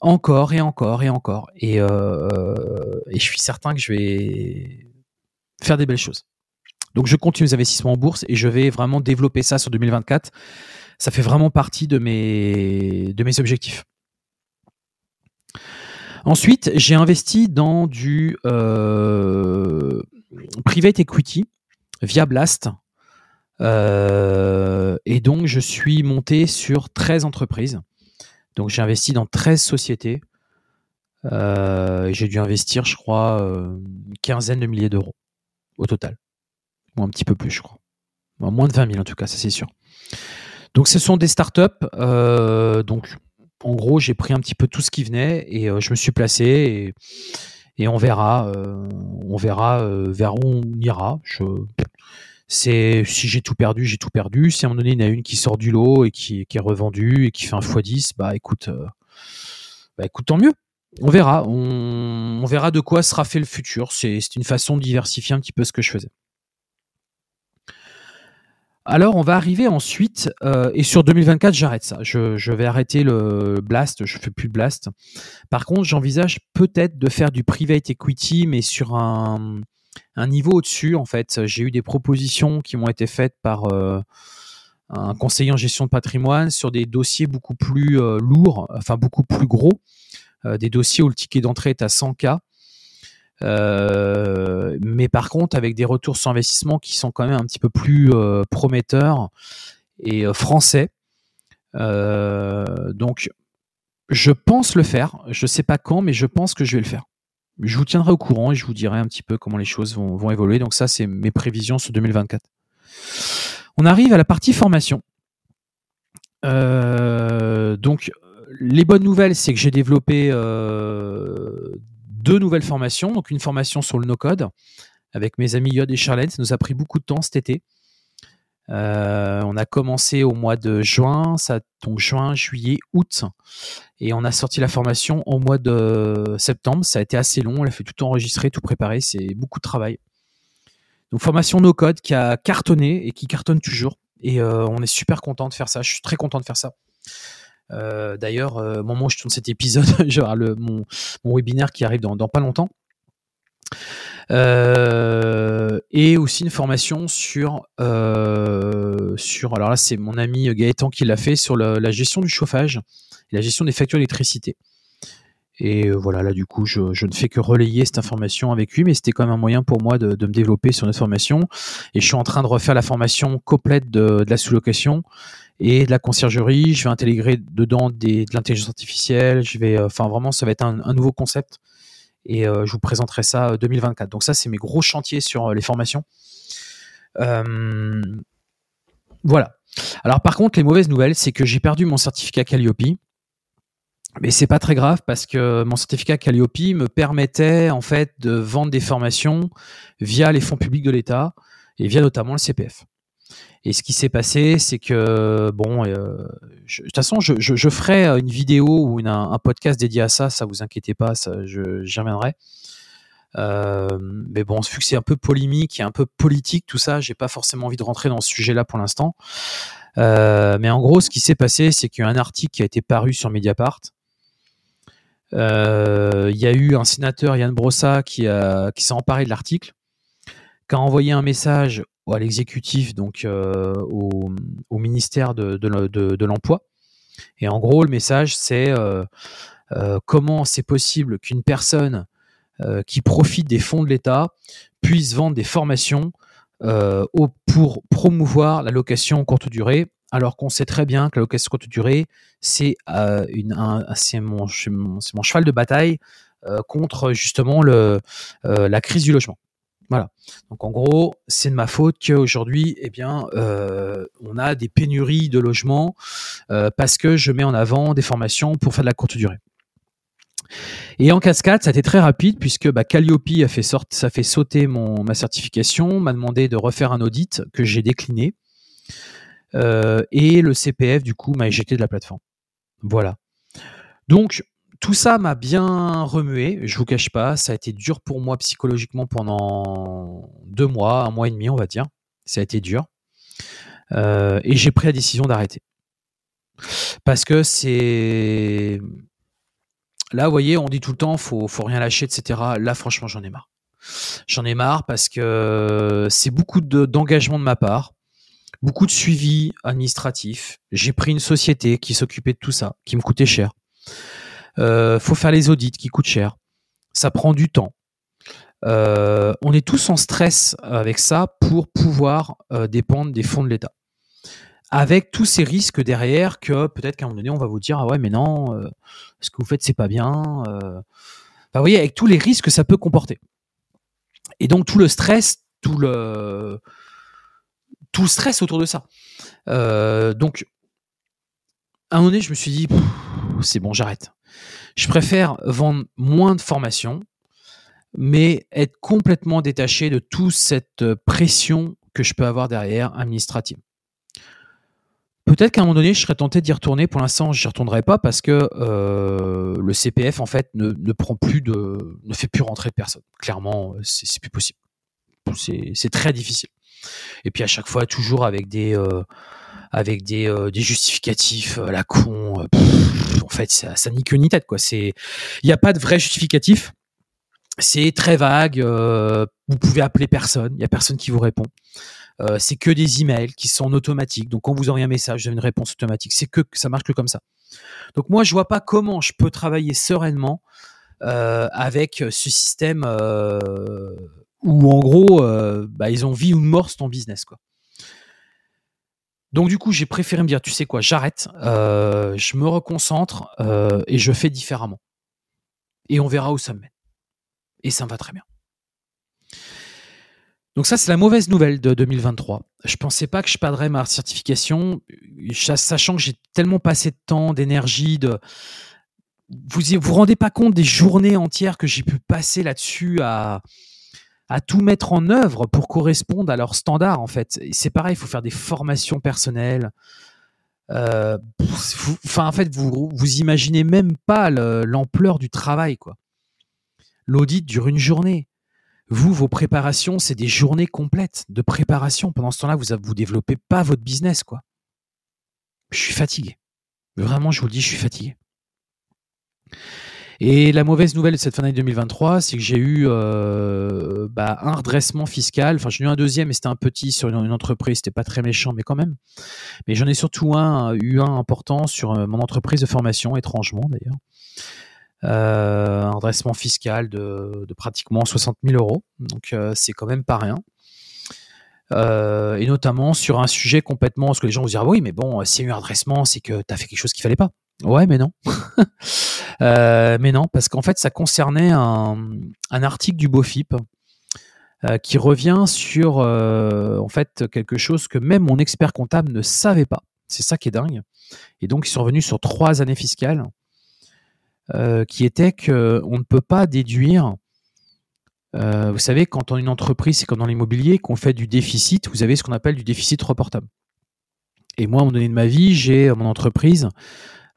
encore et encore et encore. Et, euh, et je suis certain que je vais faire des belles choses. Donc je continue les investissements en bourse et je vais vraiment développer ça sur 2024. Ça fait vraiment partie de mes, de mes objectifs. Ensuite, j'ai investi dans du euh, private equity via Blast. Euh, et donc, je suis monté sur 13 entreprises. Donc, j'ai investi dans 13 sociétés. Euh, j'ai dû investir, je crois, une quinzaine de milliers d'euros au total. Ou un petit peu plus, je crois. moins de 20 000 en tout cas, ça c'est sûr. Donc, ce sont des startups. donc, en gros, j'ai pris un petit peu tout ce qui venait et euh, je me suis placé et, on verra, euh, on verra euh, vers où on ira. c'est si j'ai tout perdu, j'ai tout perdu. Si à un moment donné il y en a une qui sort du lot et qui, est revendue et qui fait un x10, bah écoute, bah écoute tant mieux. On verra, on, on, verra de quoi sera fait le futur. C'est une façon de diversifier un petit peu ce que je faisais. Alors, on va arriver ensuite, euh, et sur 2024, j'arrête ça. Je, vais arrêter le Blast, je fais plus de Blast. Par contre, j'envisage peut-être de faire du private equity, mais sur un, niveau au-dessus, en fait. J'ai eu des propositions qui m'ont été faites par euh, un conseiller en gestion de patrimoine sur des dossiers beaucoup plus euh, lourds, enfin beaucoup plus gros, des dossiers où le ticket d'entrée est à 100K. Euh, mais par contre, avec des retours sur investissement qui sont quand même un petit peu plus euh, prometteurs et euh, français. donc, je pense le faire. Je ne sais pas quand, mais je pense que je vais le faire. Je vous tiendrai au courant et je vous dirai un petit peu comment les choses vont, vont évoluer. Donc ça, c'est mes prévisions sur 2024. On arrive à la partie formation. donc, les bonnes nouvelles, c'est que j'ai développé deux nouvelles formations. Donc une formation sur le no-code avec mes amis Yod et Charlène. Ça nous a pris beaucoup de temps cet été. Euh, on a commencé au mois de juin, ça, donc juin, juillet, août, et on a sorti la formation au mois de septembre. Ça a été assez long, on a fait tout enregistrer, tout préparer, c'est beaucoup de travail. Donc formation no code qui a cartonné et qui cartonne toujours. Et euh, on est super content de faire ça. Je suis très content de faire ça. Euh, d'ailleurs, au moment où je tourne cet épisode, *laughs* j'aurai mon, webinaire qui arrive dans, pas longtemps. Euh, et aussi une formation sur, euh, sur alors là c'est mon ami Gaëtan qui l'a fait sur la gestion du chauffage et la gestion des factures d'électricité. Et euh, voilà, là du coup, je, ne fais que relayer cette information avec lui, mais c'était quand même un moyen pour moi de, me développer sur notre formation. Et je suis en train de refaire la formation complète de la sous-location et de la conciergerie. Je vais intégrer dedans de l'intelligence artificielle. Je vais, enfin vraiment, ça va être un, nouveau concept et euh, je vous présenterai ça 2024. Euh, Donc ça, c'est mes gros chantiers sur euh, les formations. voilà. Alors par contre, les mauvaises nouvelles, c'est que j'ai perdu mon certificat Calliope. Mais c'est pas très grave parce que mon certificat Calliope me permettait en fait de vendre des formations via les fonds publics de l'État et via notamment le CPF. Et ce qui s'est passé, c'est que, bon, euh, de toute façon, je, ferai une vidéo ou un, podcast dédié à ça, ça vous inquiétez pas, j'y reviendrai. Euh, mais bon, vu que c'est un peu polémique et un peu politique, tout ça, j'ai pas forcément envie de rentrer dans ce sujet-là pour l'instant. Euh, mais en gros, ce qui s'est passé, c'est qu'il y a un article qui a été paru sur Mediapart. Euh, il y a eu un sénateur, Yann Brossa, qui s'est emparé de l'article, qui a envoyé un message à l'exécutif, donc euh, au, ministère de, l'Emploi. Et en gros, le message, c'est euh, euh, comment c'est possible qu'une personne qui profite des fonds de l'État puisse vendre des formations pour promouvoir la location courte durée, alors qu'on sait très bien que la location courte durée, c'est euh, mon, mon, cheval de bataille contre justement la crise du logement. Voilà. Donc en gros, c'est de ma faute qu'aujourd'hui, eh bien, euh, on a des pénuries de logements euh, parce que je mets en avant des formations pour faire de la courte durée. Et en cascade, ça a été très rapide puisque bah, Calliope a fait ça fait sauter mon, ma certification, m'a demandé de refaire un audit que j'ai décliné. Euh, et le CPF, du coup, m'a éjecté de la plateforme. Voilà. Donc, tout ça m'a bien remué, je vous cache pas. Ça a été dur pour moi psychologiquement pendant deux mois, un mois et demi, on va dire. Ça a été dur. Euh, et j'ai pris la décision d'arrêter. Parce que c'est. Là, vous voyez, on dit tout le temps, faut, faut rien lâcher, etc. Là, franchement, j'en ai marre. J'en ai marre parce que c'est beaucoup d'engagement de, de ma part, beaucoup de suivi administratif. J'ai pris une société qui s'occupait de tout ça, qui me coûtait cher. Euh, faut faire les audits qui coûtent cher. Ça prend du temps. Euh, on est tous en stress avec ça pour pouvoir euh, dépendre des fonds de l'État. Avec tous ces risques derrière que peut-être qu'à un moment donné, on va vous dire Ah ouais, mais non, euh, ce que vous faites, c'est pas bien. Vous voyez, avec tous les risques que ça peut comporter. Et donc, tout le stress, tout le, tout le stress autour de ça. Donc, à un moment donné, je me suis dit C'est bon, j'arrête. Je préfère vendre moins de formations, mais être complètement détaché de toute cette pression que je peux avoir derrière administrative. Peut-être qu'à un moment donné, je serais tenté d'y retourner. Pour l'instant, je n'y retournerai pas parce que euh, le CPF, en fait, ne, prend plus de, ne fait plus rentrer de personne. Clairement, c'est plus possible. C'est très difficile. Et puis à chaque fois, toujours avec des, euh, avec des, euh, justificatifs à la con. Euh, en fait, ça, ça ni queue ni tête, il n'y a pas de vrai justificatif. C'est très vague. Euh, vous pouvez appeler personne. Il n'y a personne qui vous répond. Euh, c'est que des emails qui sont automatiques. Donc, quand vous envoyez un message, vous avez une réponse automatique. C'est que ça marche que comme ça. Donc, moi, je vois pas comment je peux travailler sereinement euh, avec ce système euh, où, en gros, euh, bah, ils ont vie ou mort ton business, quoi. Donc du coup, j'ai préféré me dire, tu sais quoi, j'arrête, euh, je me reconcentre euh, et je fais différemment. Et on verra où ça me mène. Et ça me va très bien. Donc ça, c'est la mauvaise nouvelle de 2023. Je pensais pas que je perdrais ma certification, sachant que j'ai tellement passé de temps, d'énergie, de... Vous vous rendez pas compte des journées entières que j'ai pu passer là-dessus à, à tout mettre en œuvre pour correspondre à leurs standards en fait. C'est pareil, il faut faire des formations personnelles. Euh, enfin, en fait, vous vous imaginez même pas l'ampleur du travail quoi. L'audit dure une journée. Vous, vos préparations, c'est des journées complètes de préparation. Pendant ce temps-là, vous vous développez pas votre business quoi. Je suis fatigué. Vraiment, je vous le dis, je suis fatigué. Et la mauvaise nouvelle de cette fin d'année 2023, c'est que j'ai eu euh, bah, un redressement fiscal. Enfin, j'en ai eu un deuxième, mais c'était un petit sur une, entreprise. C'était pas très méchant, mais quand même. Mais j'en ai surtout un, eu un important sur euh, mon entreprise de formation, étrangement d'ailleurs. Euh, un redressement fiscal de, pratiquement 60 000 euros. Donc, c'est quand même pas rien. et notamment sur un sujet complètement, parce que les gens vous diront, oui, mais bon, s'il y a eu un redressement, c'est que tu as fait quelque chose qu'il fallait pas. Ouais, mais non. *laughs* Euh, mais non, parce qu'en fait, ça concernait un, article du BOFIP euh, qui revient sur euh, en fait quelque chose que même mon expert comptable ne savait pas. C'est ça qui est dingue. Et donc, ils sont revenus sur trois années fiscales qui étaient qu'on ne peut pas déduire. vous savez, quand on est une entreprise, c'est comme dans l'immobilier, qu'on fait du déficit, vous avez ce qu'on appelle du déficit reportable. Et moi, à un moment donné de ma vie, j'ai mon entreprise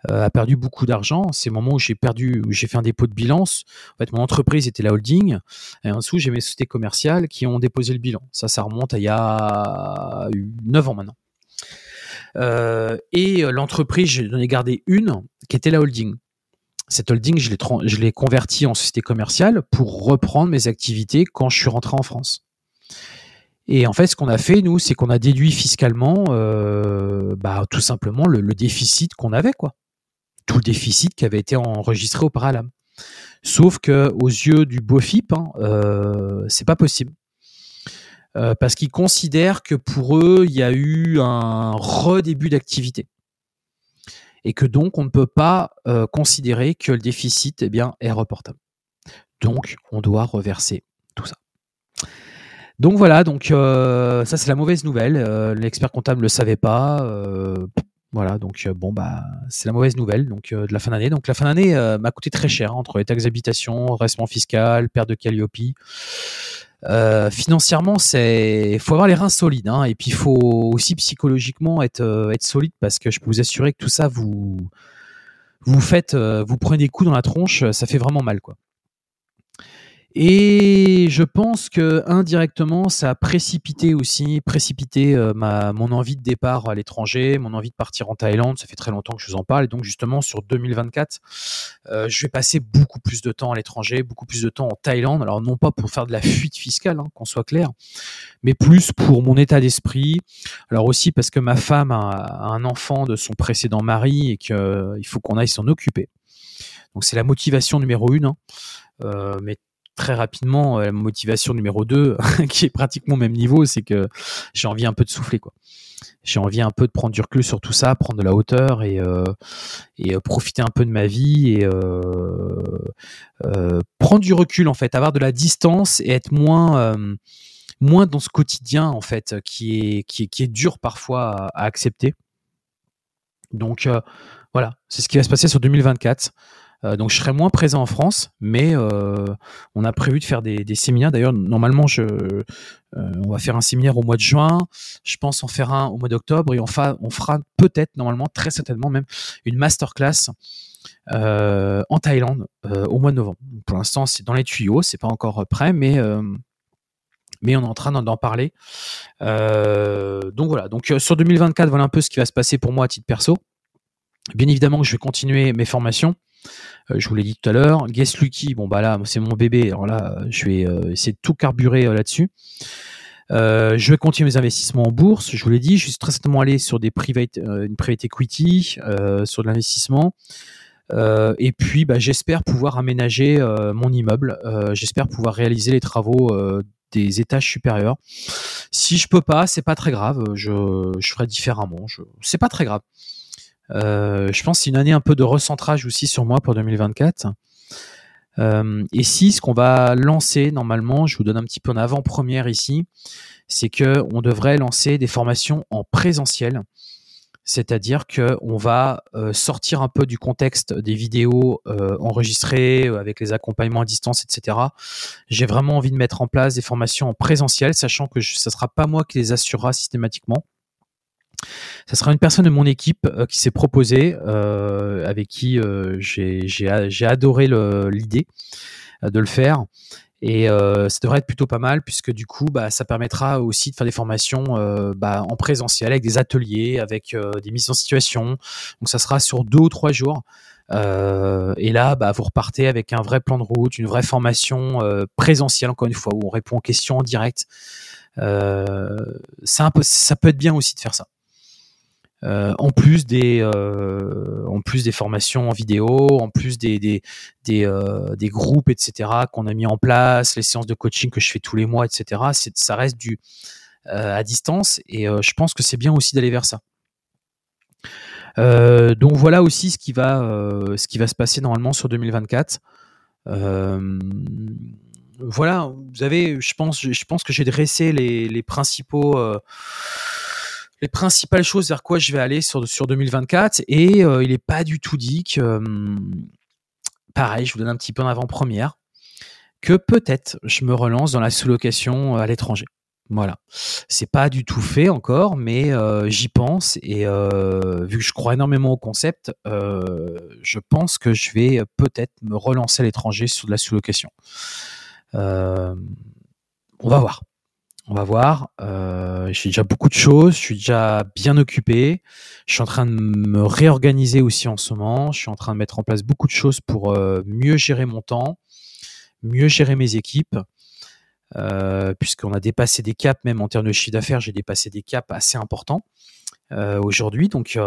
a perdu beaucoup d'argent. C'est le moment où j'ai perdu, où j'ai fait un dépôt de bilan. En fait, mon entreprise était la holding. Et en dessous, j'ai mes sociétés commerciales qui ont déposé le bilan. Ça, ça remonte à il y a 9 ans maintenant. Euh, et l'entreprise, j'en ai gardé une qui était la holding. Cette holding, je l'ai convertie en société commerciale pour reprendre mes activités quand je suis rentré en France. Et en fait, ce qu'on a fait, nous, c'est qu'on a déduit fiscalement, euh, bah, tout simplement, le, le déficit qu'on avait, quoi tout le déficit qui avait été enregistré au Paralam. Sauf que aux yeux du BOFIP, hein, euh, c'est pas possible. Euh, parce qu'ils considèrent que pour eux, il y a eu un redébut d'activité. Et que donc, on ne peut pas euh, considérer que le déficit eh bien, est reportable. Donc, on doit reverser tout ça. Donc voilà, donc ça c'est la mauvaise nouvelle. L'expert comptable ne le savait pas. Voilà, donc euh, bon bah c'est la mauvaise nouvelle donc euh, de la fin d'année. Donc la fin d'année euh, m'a coûté très cher entre les taxes d'habitation, redressement fiscal, perte de Calliope. financièrement, c'est faut avoir les reins solides hein, et puis il faut aussi psychologiquement être être solide parce que je peux vous assurer que tout ça vous vous faites vous prenez des coups dans la tronche, ça fait vraiment mal quoi. Et je pense que indirectement, ça a précipité aussi, précipité euh, ma, mon envie de départ à l'étranger, mon envie de partir en Thaïlande. Ça fait très longtemps que je vous en parle. Et donc justement, sur 2024, euh, je vais passer beaucoup plus de temps à l'étranger, beaucoup plus de temps en Thaïlande. Alors non pas pour faire de la fuite fiscale, hein, qu'on soit clair, mais plus pour mon état d'esprit. Alors aussi parce que ma femme a, un enfant de son précédent mari et qu'il euh, faut qu'on aille s'en occuper. Donc c'est la motivation numéro une. Hein. Mais très rapidement, euh, la motivation numéro 2, *laughs* qui est pratiquement au même niveau, c'est que j'ai envie un peu de souffler. quoi. J'ai envie un peu de prendre du recul sur tout ça, prendre de la hauteur et, euh, et euh, profiter un peu de ma vie et prendre du recul en fait, avoir de la distance et être moins moins dans ce quotidien en fait qui est qui est, qui est dur parfois à, accepter. Donc voilà, c'est ce qui va se passer sur 2024. Euh, donc je serai moins présent en France, mais euh, on a prévu de faire des, séminaires. D'ailleurs, normalement, euh, on va faire un séminaire au mois de juin. Je pense en faire un au mois d'octobre et on, on fera peut-être, normalement, très certainement même, une masterclass en Thaïlande au mois de novembre. Pour l'instant, c'est dans les tuyaux, c'est pas encore prêt, mais mais on est en train d'en parler. donc voilà. Donc sur 2024, voilà un peu ce qui va se passer pour moi à titre perso. Bien évidemment que je vais continuer mes formations. Euh, je vous l'ai dit tout à l'heure. Guess Lucky, bon bah là c'est mon bébé. Alors là, je vais euh, essayer de tout carburer euh, là-dessus. je vais continuer mes investissements en bourse. Je vous l'ai dit, je suis très certainement allé sur des private, une private equity, sur de l'investissement. et puis, bah, j'espère pouvoir aménager mon immeuble. j'espère pouvoir réaliser les travaux des étages supérieurs. Si je peux pas, c'est pas très grave. Je, ferai différemment. C'est pas très grave. Euh, je pense c'est une année un peu de recentrage aussi sur moi pour 2024. Euh, et si ce qu'on va lancer normalement, je vous donne un petit peu en avant-première ici, c'est que on devrait lancer des formations en présentiel. C'est-à-dire qu'on va euh, sortir un peu du contexte des vidéos enregistrées avec les accompagnements à distance, etc. J'ai vraiment envie de mettre en place des formations en présentiel, sachant que ce ne sera pas moi qui les assurera systématiquement. Ce sera une personne de mon équipe qui s'est proposée, avec qui j'ai adoré l'idée de le faire. Et euh, ça devrait être plutôt pas mal puisque du coup, bah, ça permettra aussi de faire des formations euh, bah, en présentiel avec des ateliers, avec euh, des mises en situation. Donc ça sera sur deux ou trois jours. et là, bah, vous repartez avec un vrai plan de route, une vraie formation présentielle encore une fois où on répond aux questions en direct. ça peut être bien aussi de faire ça. Euh, en plus des euh, en plus des formations en vidéo, en plus des des des, euh, groupes etc qu'on a mis en place, les séances de coaching que je fais tous les mois etc. Ça reste du à distance et je pense que c'est bien aussi d'aller vers ça. donc voilà aussi ce qui va ce qui va se passer normalement sur 2024. voilà, vous avez, je pense, je pense que j'ai dressé les, les principaux les principales choses vers quoi je vais aller sur, sur 2024 et euh, il n'est pas du tout dit que, hum, pareil, je vous donne un petit peu en avant-première, que peut-être je me relance dans la sous-location euh, à l'étranger. Voilà, c'est pas du tout fait encore, mais euh, j'y pense et vu que je crois énormément au concept, je pense que je vais peut-être me relancer à l'étranger sur de la sous-location. on va voir on va voir. Euh, j'ai déjà beaucoup de choses, je suis déjà bien occupé. Je suis en train de me réorganiser aussi en ce moment. Je suis en train de mettre en place beaucoup de choses pour euh, mieux gérer mon temps, mieux gérer mes équipes. Euh, puisqu'on a dépassé des caps, même en termes de chiffre d'affaires, j'ai dépassé des caps assez importants aujourd'hui. Donc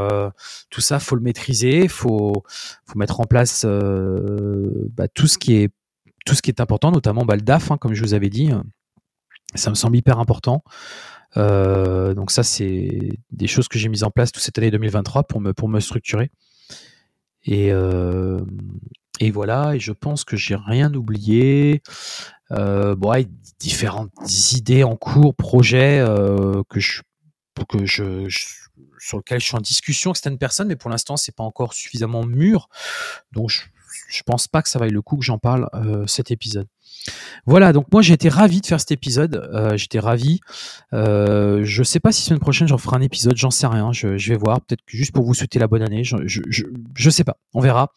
tout ça, faut le maîtriser, faut, faut mettre en place bah, tout ce qui est tout ce qui est important, notamment bah, le DAF, hein, comme je vous avais dit. Ça me semble hyper important. Euh, donc ça, c'est des choses que j'ai mises en place toute cette année 2023 pour me, pour me structurer. Et, euh, et voilà, et je pense que j'ai rien oublié. Euh, bon, différentes idées en cours, projets que je, que je, sur lesquels je suis en discussion avec certaines personnes, mais pour l'instant, c'est pas encore suffisamment mûr. Donc, je, je pense pas que ça vaille le coup que j'en parle cet épisode. Voilà, donc moi j'ai été ravi de faire cet épisode. Euh, J'étais ravi. Euh, je sais pas si semaine prochaine j'en ferai un épisode, j'en sais rien. Je, vais voir. Peut-être que juste pour vous souhaiter la bonne année. Je, je, sais pas. On verra.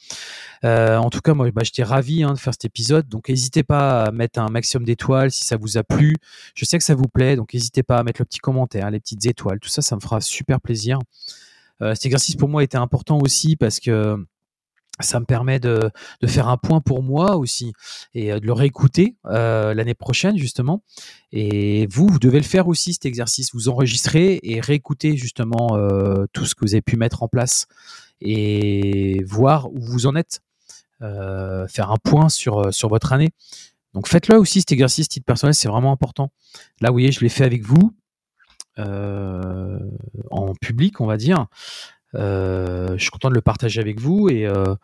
Euh, en tout cas, moi bah, j'étais ravi hein, de faire cet épisode. Donc n'hésitez pas à mettre un maximum d'étoiles si ça vous a plu. Je sais que ça vous plaît, donc n'hésitez pas à mettre le petit commentaire, les petites étoiles. Tout ça, ça me fera super plaisir. Euh, cet exercice pour moi était important aussi parce que ça me permet de, de, faire un point pour moi aussi et euh, de le réécouter euh, l'année prochaine justement. Et vous, vous devez le faire aussi cet exercice, vous enregistrer et réécouter justement euh, tout ce que vous avez pu mettre en place et voir où vous en êtes, faire un point sur, sur votre année. Donc faites-le aussi cet exercice titre personnel, c'est vraiment important. Là, vous voyez, je l'ai fait avec vous. en public, on va dire. Euh, je suis content de le partager avec vous et, euh,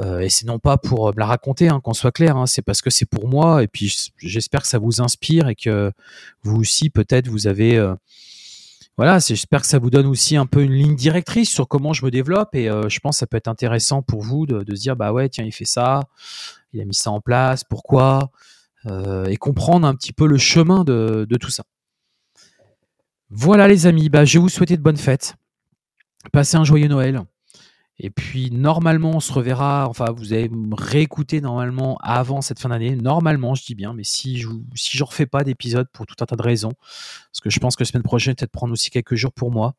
euh, et c'est non pas pour me la raconter, hein, qu'on soit clair, hein, c'est parce que c'est pour moi et puis j'espère que ça vous inspire et que vous aussi peut-être vous avez voilà, j'espère que ça vous donne aussi un peu une ligne directrice sur comment je me développe et je pense que ça peut être intéressant pour vous de, de, se dire bah ouais tiens il fait ça, il a mis ça en place, pourquoi et comprendre un petit peu le chemin de, de tout ça. Voilà les amis, bah, je vous souhaiter de bonnes fêtes. Passez un joyeux Noël. Et puis normalement, on se reverra. Enfin, vous allez me réécouter normalement avant cette fin d'année. Normalement, je dis bien, mais si je si je refais pas d'épisode pour tout un tas de raisons, parce que je pense que la semaine prochaine peut-être prendre aussi quelques jours pour moi.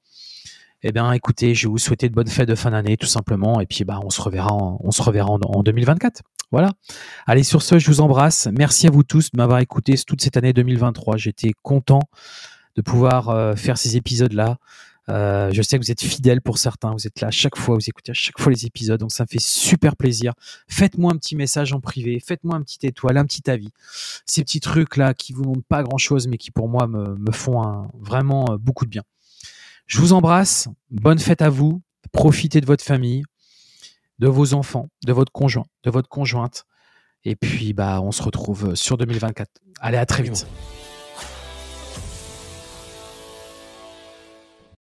Eh bien, écoutez, je vais vous souhaiter de bonnes fêtes de fin d'année, tout simplement. Et puis, bah, on se reverra, en, on se reverra en, 2024. Voilà. Allez, sur ce, je vous embrasse. Merci à vous tous de m'avoir écouté toute cette année 2023. J'étais content de pouvoir euh, faire ces épisodes-là. Euh, je sais que vous êtes fidèles pour certains, vous êtes là à chaque fois, vous écoutez à chaque fois les épisodes, donc ça me fait super plaisir. Faites-moi un petit message en privé, faites-moi un petit étoile, un petit avis. Ces petits trucs là qui vous demandent pas grand-chose, mais qui pour moi me, font vraiment euh, beaucoup de bien. Je vous embrasse, bonne fête à vous, profitez de votre famille, de vos enfants, de votre conjoint, de votre conjointe. Et puis, bah, on se retrouve sur 2024. Allez, à très vite.